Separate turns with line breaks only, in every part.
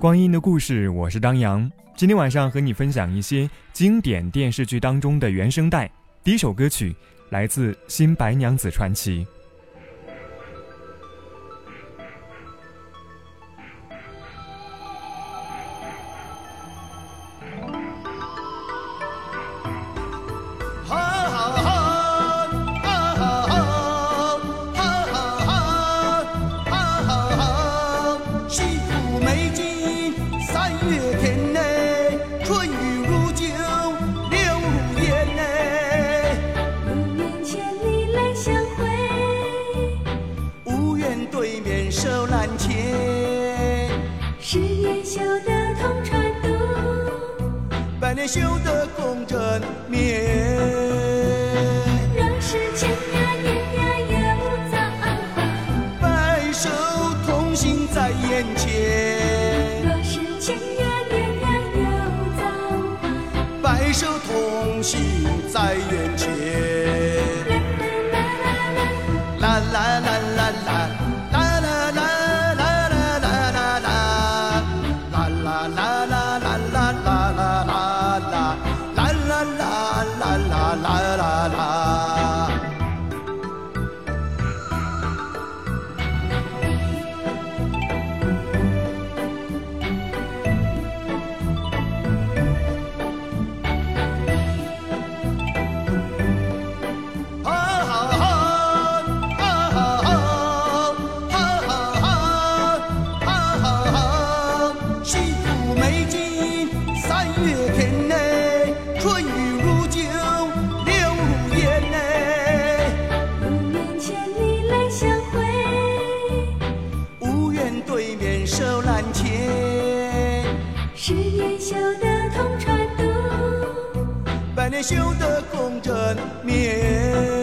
光阴的故事，我是张扬。今天晚上和你分享一些经典电视剧当中的原声带。第一首歌曲来自《新白娘子传奇》。
修得共枕眠，
若是千呀年呀有造化，
白首同心在眼前。
若是千呀年呀有造化，
白首同心在眼前。修得共枕眠，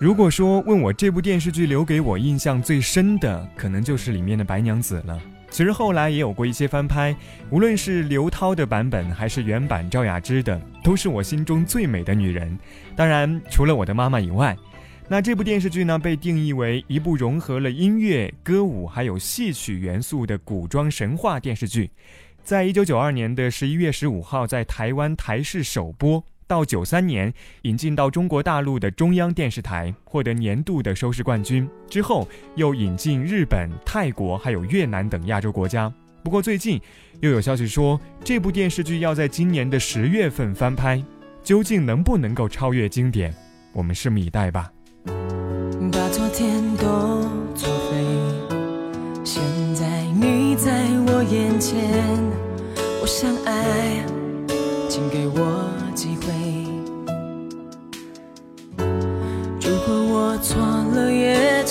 如果说问我这部电视剧留给我印象最深的，可能就是里面的白娘子了。其实后来也有过一些翻拍，无论是刘涛的版本还是原版赵雅芝的，都是我心中最美的女人。当然，除了我的妈妈以外，那这部电视剧呢，被定义为一部融合了音乐、歌舞还有戏曲元素的古装神话电视剧，在一九九二年的十一月十五号在台湾台视首播。到九三年引进到中国大陆的中央电视台，获得年度的收视冠军。之后又引进日本、泰国还有越南等亚洲国家。不过最近又有消息说，这部电视剧要在今年的十月份翻拍，究竟能不能够超越经典？我们拭目以待吧。
把昨天都作废，现在你在我眼前，我想爱，请给我。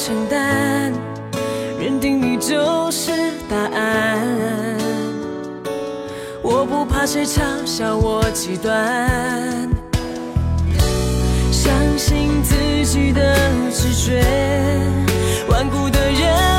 承担，认定你就是答案。我不怕谁嘲笑我极端，相信自己的直觉。顽固的人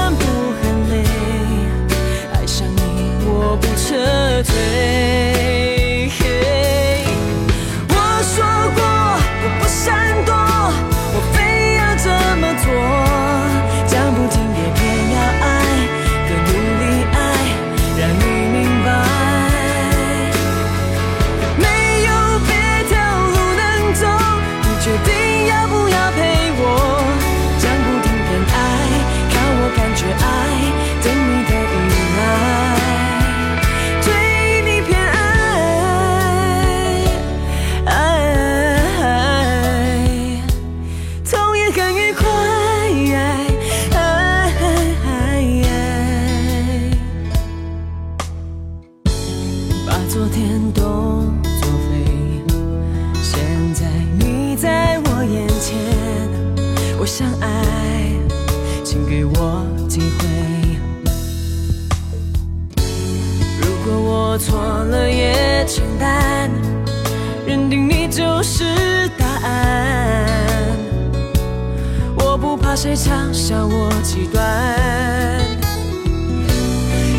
谁嘲笑我极端，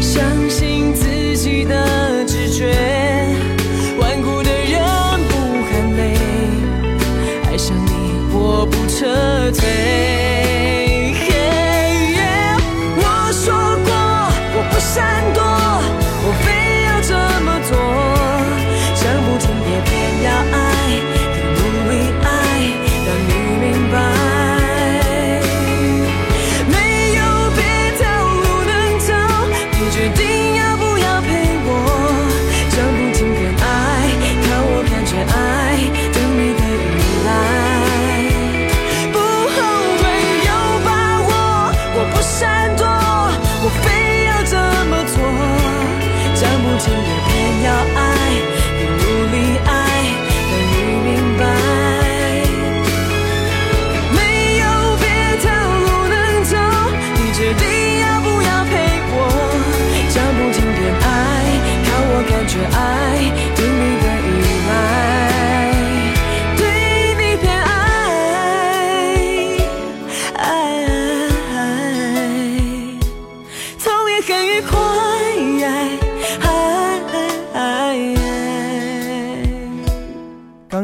相信自己的直觉。顽固的人不喊累，爱上你我不撤退。我说过我不闪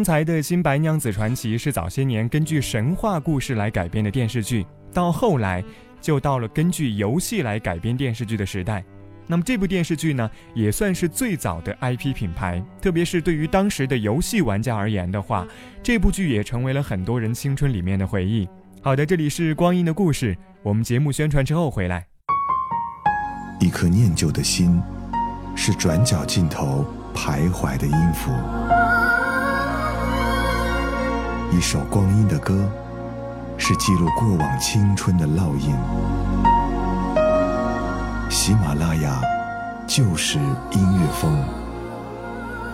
才的《新白娘子传奇》是早些年根据神话故事来改编的电视剧，到后来就到了根据游戏来改编电视剧的时代。那么这部电视剧呢，也算是最早的 IP 品牌，特别是对于当时的游戏玩家而言的话，这部剧也成为了很多人青春里面的回忆。好的，这里是光阴的故事，我们节目宣传之后回来。
一颗念旧的心，是转角尽头徘徊的音符；一首光阴的歌，是记录过往青春的烙印。喜马拉雅就是音乐风，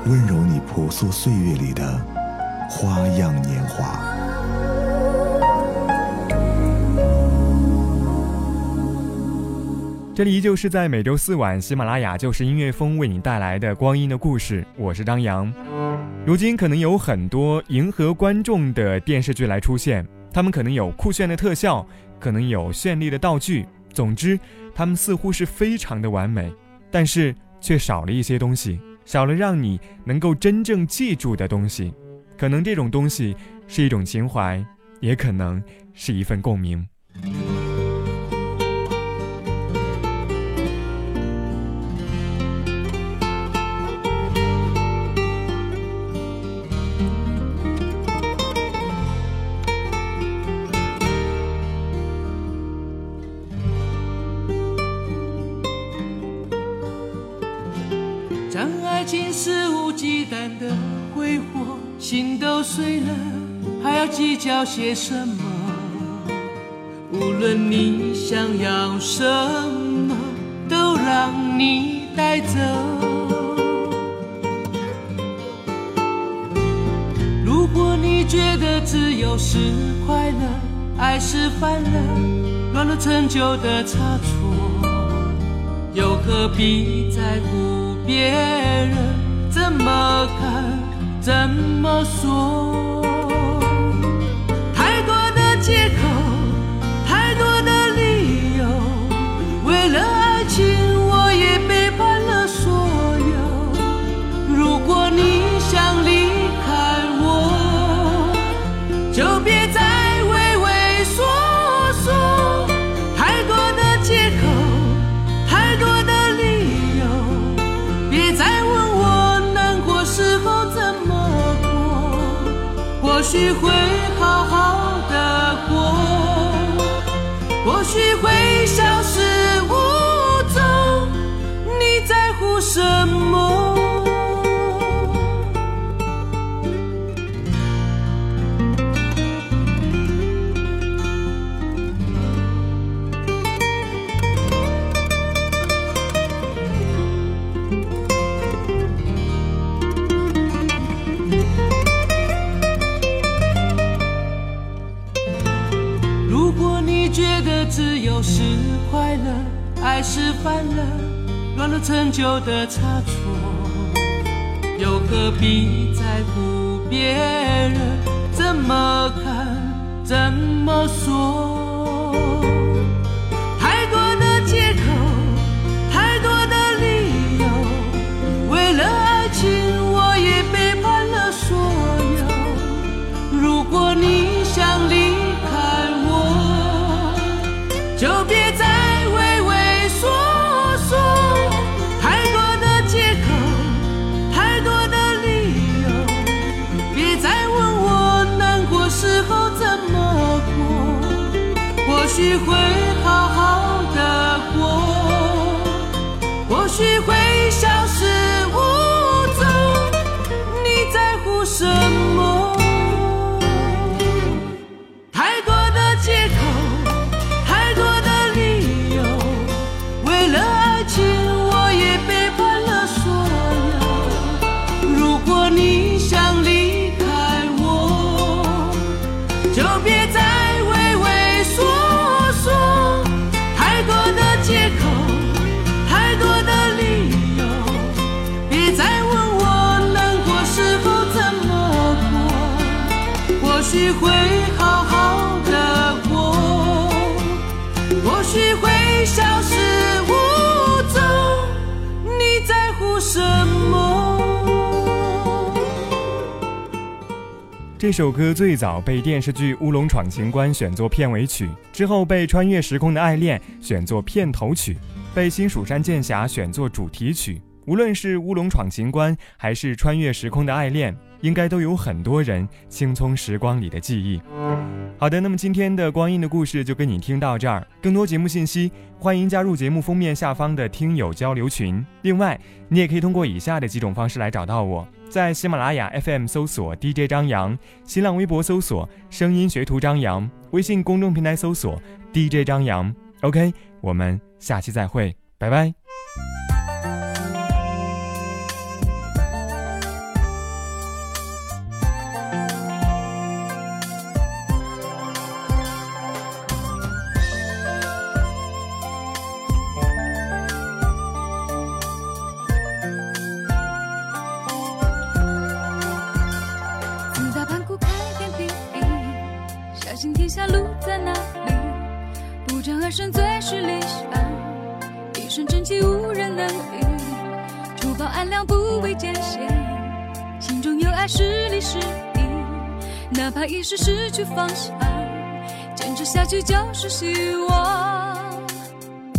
温柔你婆娑岁月里的花样年华。
这里依旧是在每周四晚，喜马拉雅就是音乐风为你带来的光阴的故事，我是张扬。如今可能有很多迎合观众的电视剧来出现，他们可能有酷炫的特效，可能有绚丽的道具，总之，他们似乎是非常的完美，但是却少了一些东西，少了让你能够真正记住的东西。可能这种东西是一种情怀，也可能是一份共鸣。
当爱情肆无忌惮的挥霍，心都碎了，还要计较些什么？无论你想要什么，都让你带走。如果你觉得自由是快乐，爱是烦了，乱了陈旧的差错，又何必在乎？别人怎么看，怎么说？或许会好好的过，或许会消失是快乐，爱是烦了，乱了陈旧的差错，又何必在乎别人怎么看、怎么说？会好好的过，或许会消失无踪。你在乎什么？许会好好的过，或许会消失无踪。你在乎什么？
这首歌最早被电视剧《乌龙闯情关》选作片尾曲，之后被《穿越时空的爱恋》选作片头曲，被《新蜀山剑侠》选作主题曲。无论是《乌龙闯情关》还是《穿越时空的爱恋》，应该都有很多人青葱时光里的记忆。好的，那么今天的光阴的故事就跟你听到这儿。更多节目信息，欢迎加入节目封面下方的听友交流群。另外，你也可以通过以下的几种方式来找到我：在喜马拉雅 FM 搜索 DJ 张扬，新浪微博搜索声音学徒张扬，微信公众平台搜索 DJ 张扬。OK，我们下期再会，拜拜。
怕一时失去方向，坚持下去就是希望。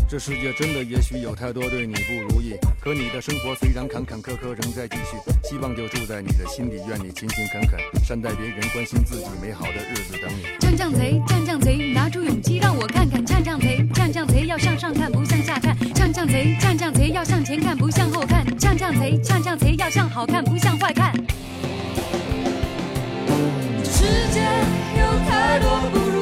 这世界真的也许有太多对你不如意，可你的生活虽然坎坎坷坷仍在继续，希望就住在你的心里，愿你勤勤恳恳，善待别人，关心自己，美好的日子等你。
降降贼，降降贼，拿出勇气让我看看。降降贼，降降贼，要向上看，不向下看。降降贼，降降贼，要向前看，不向后看。降降贼，降降贼，要向好看，不向坏看。世界有太多不如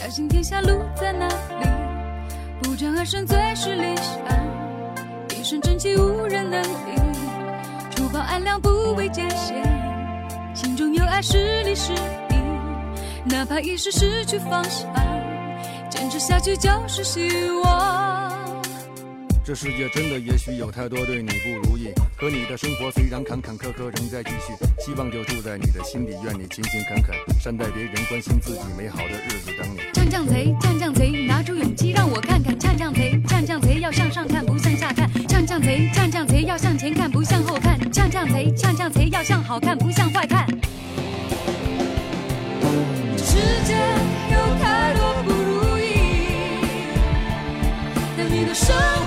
小心天下路在哪里？不战而胜最是理想，一身正气无人能敌。除暴安良不畏艰险，心中有爱是理是义。哪怕一时失去方向，坚持下去就是希望。
这世界真的也许有太多对你不如意，可你的生活虽然坎坎坷坷仍在继续，希望。就住在你的心里，愿你勤勤恳恳，善待别人，关心自己，美好的日子等你。
要向上看，不向下看。降降贼，降降贼，要向前看，不向后看。降降贼，降降贼，要向好看，不向坏看。世界有太多不如意，但你的生。